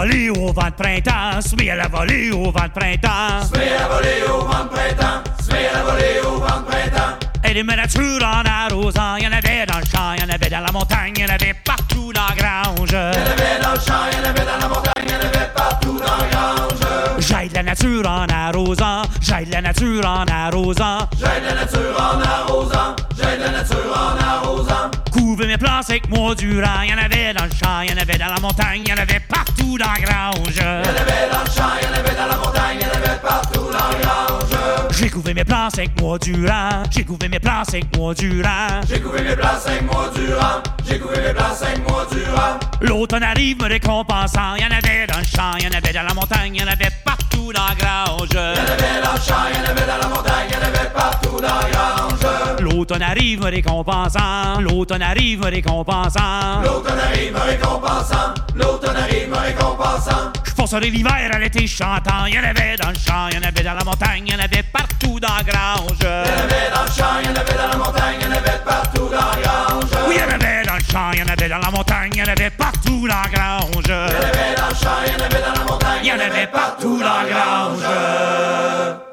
volée au vent de printemps. Se met à la volée au vent de printemps. Se met à la volée au vent de printemps. Se met à la volée au vent de printemps. Et les nature en arrosant, il y en avait dans le champ, il y en avait dans la montagne, il y en avait partout dans la grange. Il y en avait dans le champ, il y en avait dans la montagne, il y en avait partout dans la grange. J'aide la nature en arrosant, j'aide la nature en arrosant. J'aide la nature en arrosant, j'aide la nature en arrosant. Couvez mes plants avec moi durant, il y en avait dans le champ, il y en avait dans la montagne, il y en avait partout dans la grange. Il y en avait dans le champ, il y en avait dans la montagne, il y en avait partout dans la grange. J'ai couvé mes plants avec moi durant, j'ai couvé mes plants avec moi durant. J'ai couvé mes plants avec moi durant, j'ai couvé mes plants avec moi durant. L'automne arrive me récompensant, il y en avait dans le champ, il y en avait dans la montagne, il y en avait partout dans la grange. Il y en avait dans le champ, il y en avait dans la montagne, il y en avait partout dans la grange. L'automne arrive me récompensant, l'automne arrive me récompensant. L'automne arrive me récompensant, l'automne arrive me récompensant. Je passerai l'hiver à l'été chantant, il y en avait dans le champ, il y en avait dans la montagne, il y en avait partout dans la grange. Il y en avait dans le champ, il y en avait dans la montagne, il y en avait partout dans la grange. Oui, il y en avait dans le champ, il y en avait dans la montagne, il y en avait partout la grange. Il y en avait dans le champ, il y en avait dans la montagne, il y en avait partout la grange.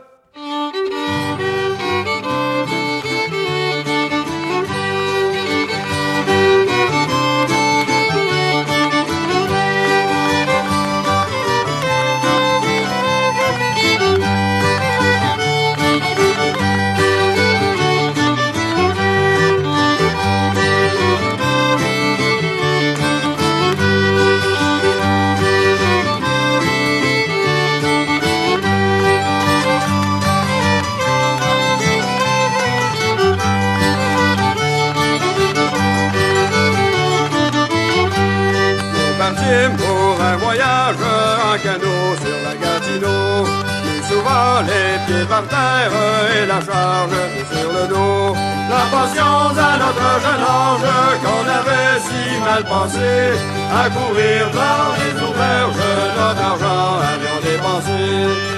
Pieds par terre et la charge sur le dos. La passion à notre jeune ange qu'on avait si mal pensé. À courir dans les auberges, notre argent avions dépensé.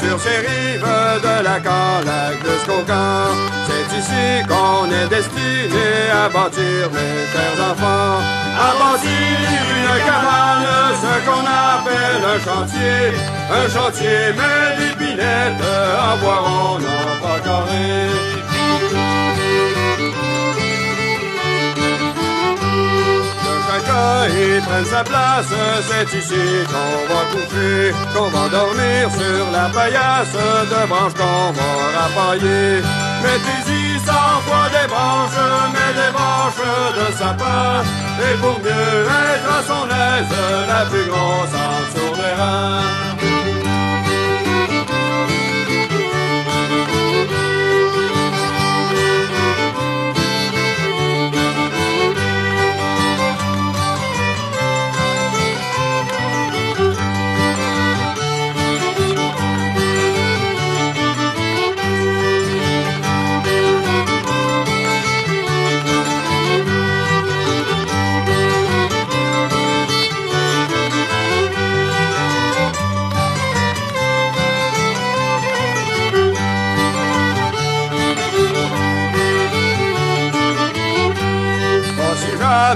Sur ces rives de la Calac jusqu'au camp, c'est ici qu'on est destiné à bâtir mes chers enfants. À bâtir une cabane, ce qu'on appelle un chantier. Un chantier, mais d'épinettes, en bois rond, non pas carré. Chacun y prenne sa place, c'est ici qu'on va coucher, qu'on va dormir sur la paillasse de branches qu'on va rapailler. Mettez-y cent fois des branches, mais des branches de sapin, et pour mieux être à son aise, la plus grosse en sur les reins.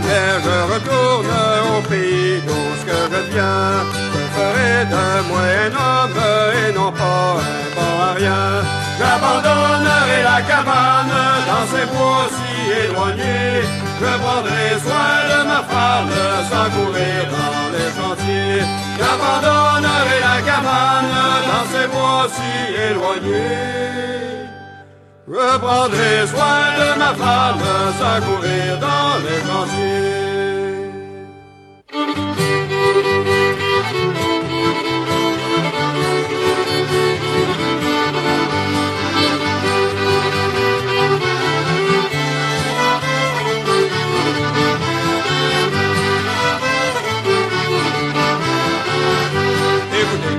Je retourne au pays d'où ce que je viens, je ferai de moi un homme et non pas un bon à rien. J'abandonnerai la cabane dans ces bois si éloignés. Je prendrai soin de ma femme sans courir dans les chantiers. J'abandonnerai la cabane dans ces bois si éloignés. Je prendrai soin de ma femme sans courir dans les chantiers.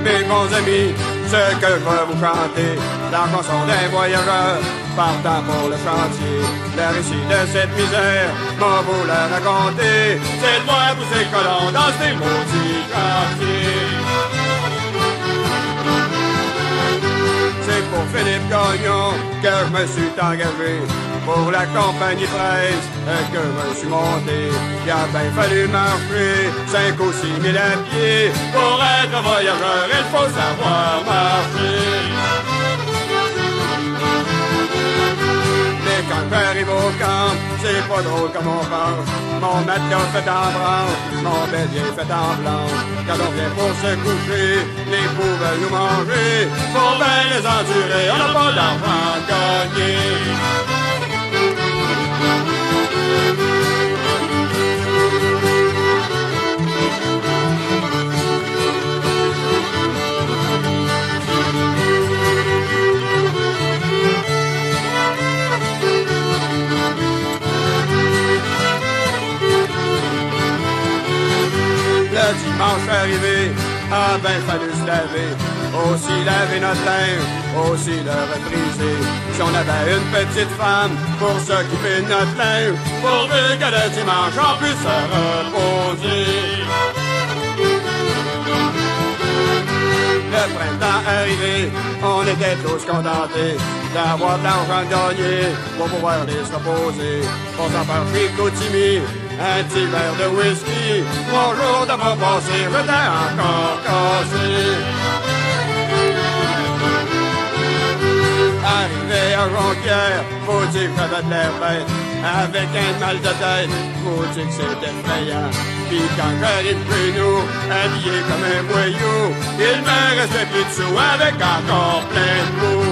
mes bons amis, ce que je veux vous chanter, la chanson des voyageurs partant pour le chantier. Le récit de cette misère, m'en vous la raconter, c'est moi ces colons dans ces maudits chantiers. C'est pour Philippe Gagnon que je me suis engagé pour la compagnie presse euh, que je me suis monté. Il a bien fallu marcher cinq ou six mille à pied. Pour être voyageur, il faut savoir marcher. Quand j'arrive au camp, c'est pas drôle comme on pense. Mon matelas fait en branche, mon bélier fait en blanc. Quand on vient pour se coucher, les poux veulent nous manger. Pour bien les endurer, on n'a pas d'argent à Le dimanche arrivé, ah ben fallu se laver. Aussi laver notre linge, aussi le repriser. Si on avait une petite femme pour s'occuper de notre linge, pourvu que le dimanche on puisse se reposer. Le printemps arrivé, on était tous contentés d'avoir de l'argent gagné pour pouvoir se reposer. On s'en part chez Coutimi, un petit verre de whisky. Trois jours d'avoir passé, j'étais encore cassé. Arrivé à Jonquière, faut dire que j'avais de l'air bête. Avec un mal de tête, faut dire que c'était effrayant? Puis quand j'arrive chez nous, habillé comme un voyou, il me restait plus de sous avec encore plein de mots.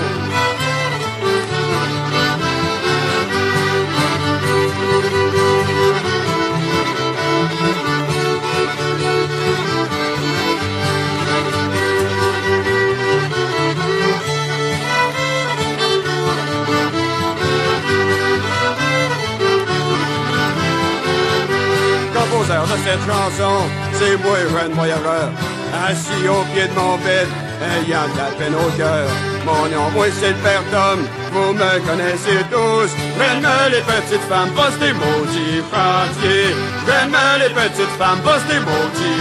De cette chanson, c'est moi, jeune voyageur, assis au pied de mon bed, ayant la peine au cœur. Mon nom, moi, c'est le père Tom, vous me connaissez tous. J'aime les petites femmes, bosse des maudits. J'aime les petites femmes, bosse des maudits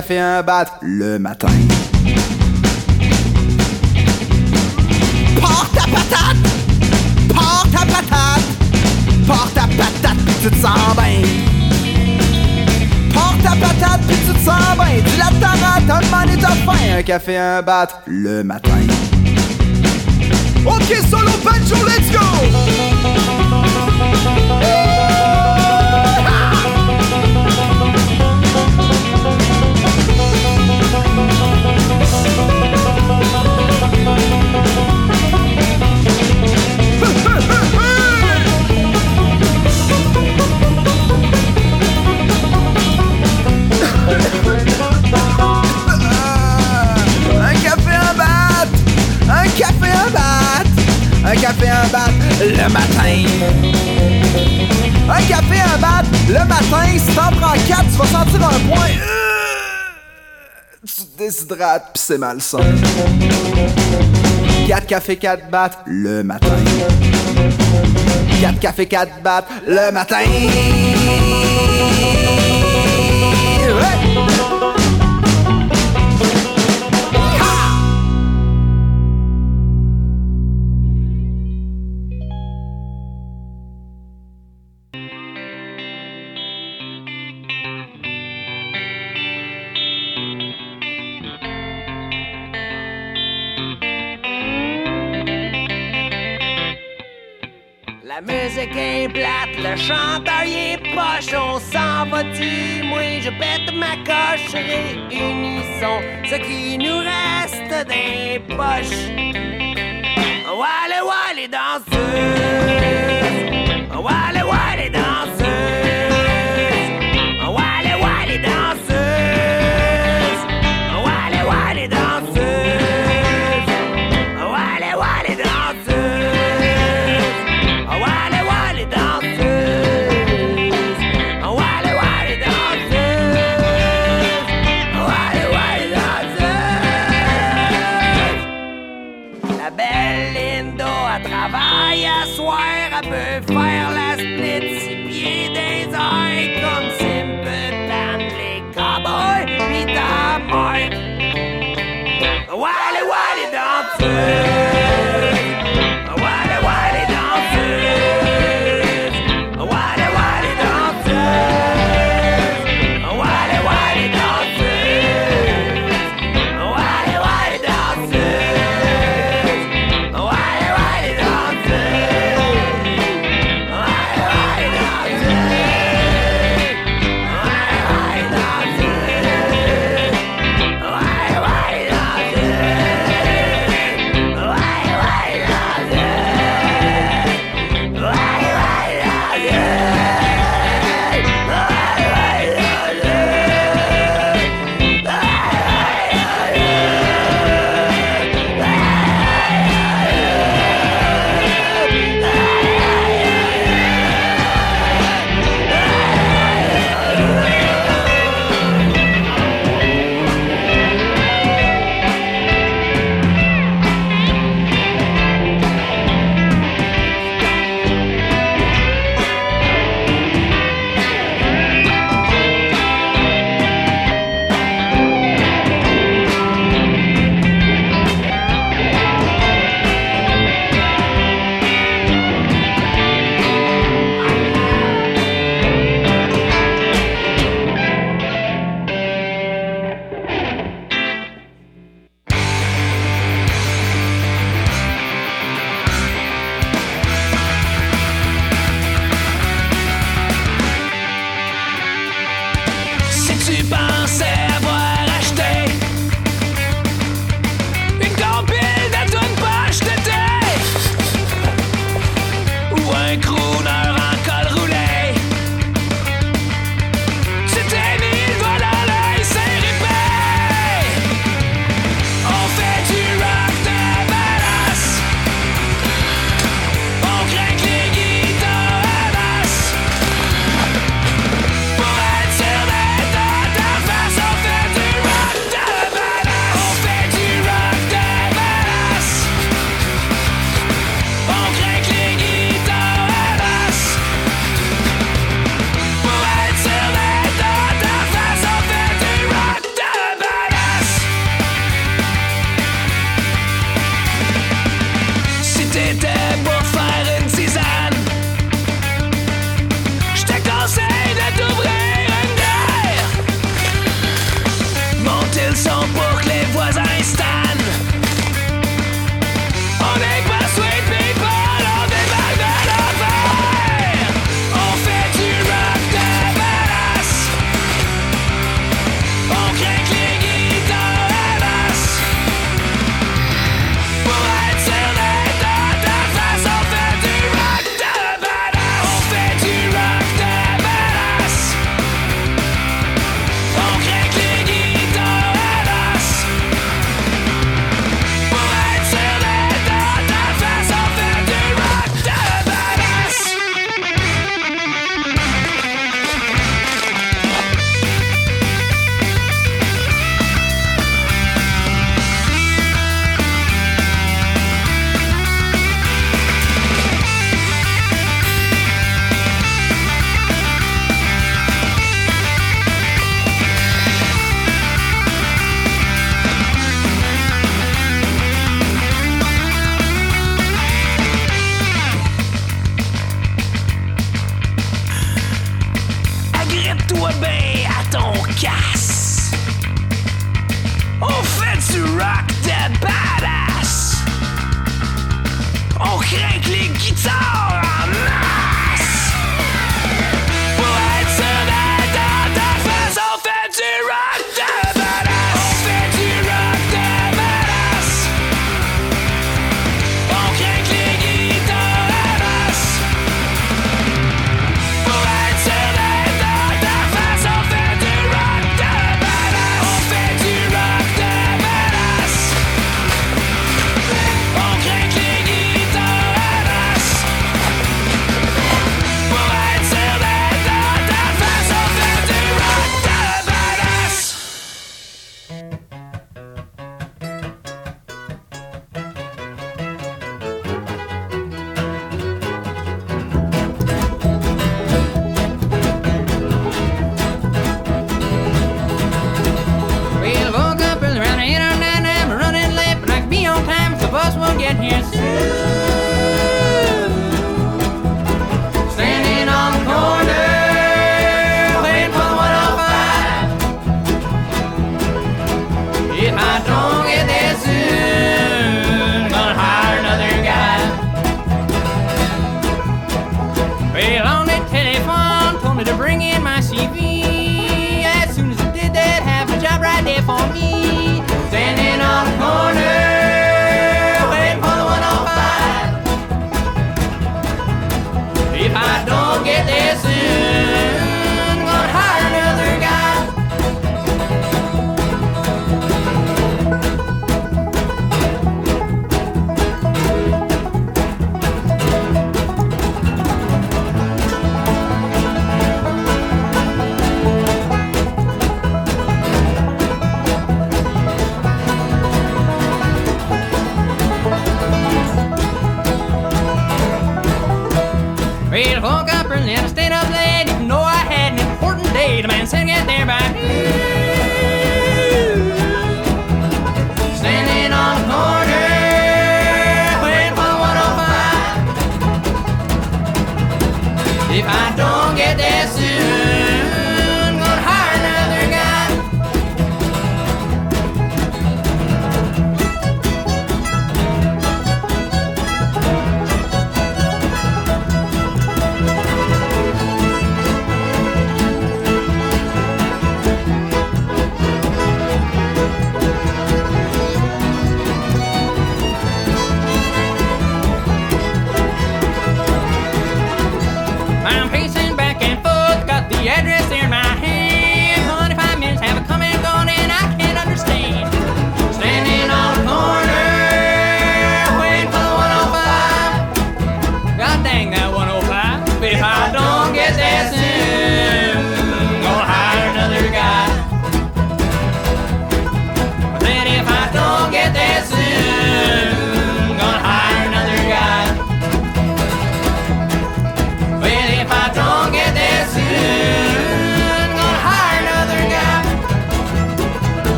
café à un bat le matin. Porte à patate, porte à patate, porte à patate, puis tu te sens bien. Porte à patate, puis tu te sens bien. Tu la tarate, un moment t'as faim. Un café à un bat le matin. Ok, solo, bonne journée, let's go! c'est malsain. 4 cafés, 4 battes le matin. 4 cafés, 4 battes le matin. chanteur il est on s'en va du moins, je pète ma coche, réunissons ce qui nous reste des poches. Wale wale danseuse, wale wale Yeah.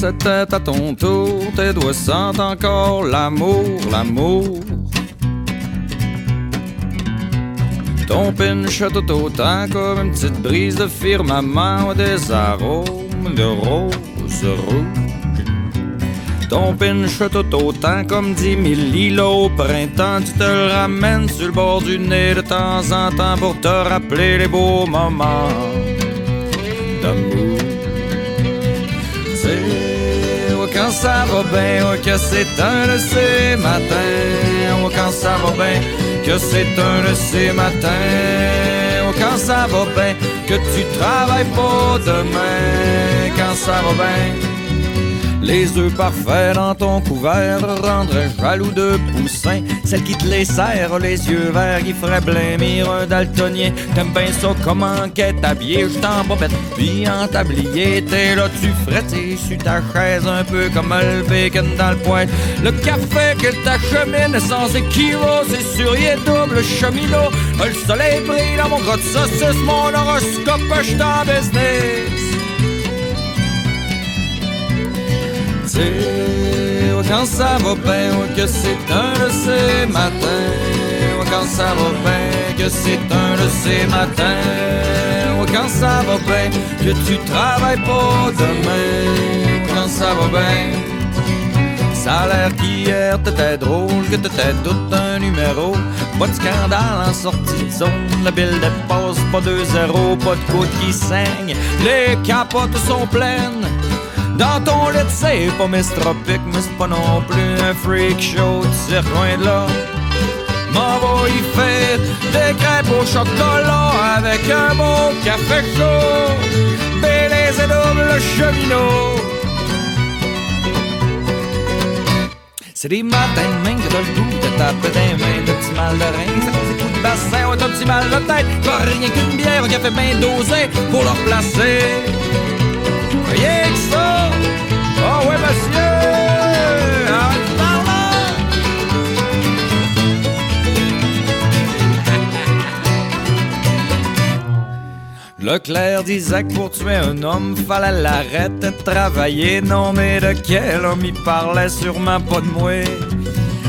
C'était à ton tour, tes doigts sentent encore l'amour, l'amour. Ton pinche tout autant comme une petite brise de firmament des arômes de rose rouge. Ton pinche tout autant comme dix mille îlots au printemps, tu te ramènes sur le bord du nez de temps en temps pour te rappeler les beaux moments d'amour. Ça va bien, que c'est un de ces matins. Oh, quand ça va bien, que c'est un de ces matins. Oh, quand ça va bien, que tu travailles pas demain. Quand ça va bien. Les œufs parfaits dans ton couvert rendraient jaloux de poussin. Celle qui te les les yeux verts, qui ferait blêmir un daltonien. T'aimes bien ça, comment qu'est habillé, je t'en bobette, puis en tablier. T'es là, tu frettes sur ta chaise, un peu comme le bacon dans le poêle. Le café que t'achemines sans équivoque, c'est sur y est double cheminot. Le soleil brille dans mon gros de saucisse, mon horoscope, je t'en business. Quand ça va bien, que c'est un de ces matins. Quand ça va bien, que c'est un de ces matins. Quand ça va bien, que tu travailles pas demain. Quand ça va bien. Ça a l'air qu'hier t'étais drôle, que t'étais tout un numéro. Pas de scandale en sortie de zone, la bille dépasse pas 2-0, pas de côte qui saigne. Les capotes sont pleines. Dans ton lit, c'est pas Miss Tropic, mais c'est pas non plus un freak show, tu sais loin de là. M'en y faire des crêpes au chocolat avec un bon café chaud. Bélez et double cheminot. C'est des matins de main que t'as le goût de taper des mains de petit mal de rein. Ça cause des coups de bassin, ouais, t'as petit mal de tête. Pas rien qu'une bière, un café bien dosé pour le replacer. Rien que ça! Oh ouais, monsieur! Arrête pour tuer un homme, fallait l'arrêter de travailler. Non, mais de quel homme il parlait? Sûrement pas de moi.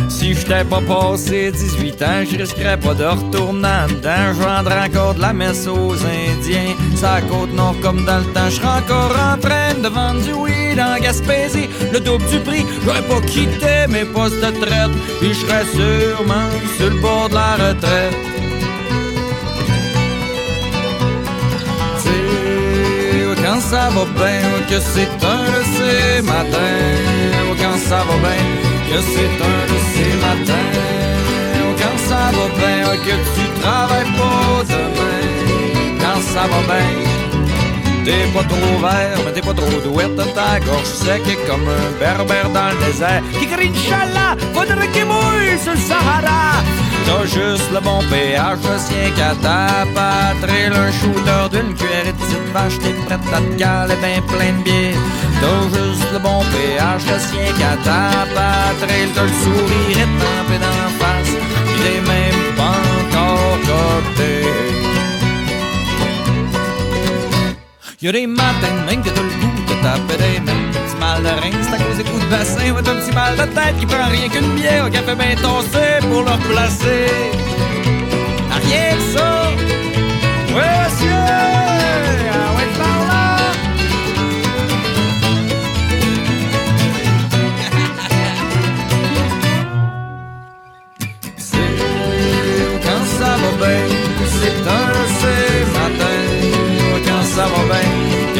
Si j'étais pas passé 18 ans, je risquerais pas de retourner dedans. Je vendrais encore de la messe aux Indiens. Ça côte nord comme dans le temps. Je encore en train de vendre du weed en Gaspésie. Le double du prix, j'aurais pas quitté mes postes de traite. Puis je sûrement sur le bord de la retraite. sais, quand ça va bien, que c'est un de ces matins, quand ça va bien, que c'est un de ces matins, quand ça va bien, que tu travailles pas demain, ça va bien. T'es pas trop vert, mais t'es pas trop douette, ta gorge sec comme un berbère dans le désert qui crie Inch'Allah, faudrait qu'il mouille sur le Sahara. T'as juste le bon péage, je sien qu'à ta patrie, un shooter d'une cuillère de petite vache, t'es prête à te plein de bière. T'as juste le bon péage, je sien qu'à ta patrie, t'as le sourire étampé dans la face, il est même pas encore coté. Y'a des matins même que t'as le goût de taper des mains. Petit mal de rein, c'est à cause des coups de bassin. T'as un petit mal de tête qui prend rien qu'une bière, un café bien tossé pour le replacer. Rien que ça! Ouais, monsieur!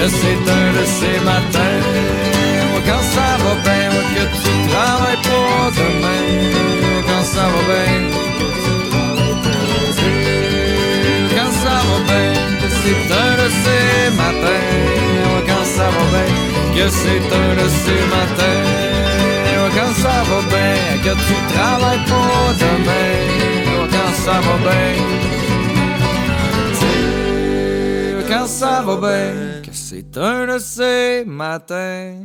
Que c'est un de ces matins. Quand ça va bien, que tu travailles pas demain. Quand ça va bien, quand ça va bien, c'est un de ces matins. Quand ça va bien, que c'est un de ces matins. Quand ça va bien, que tu travailles pas demain. Quand ça va bien. Quand ça va bien, c'est un de ces matins.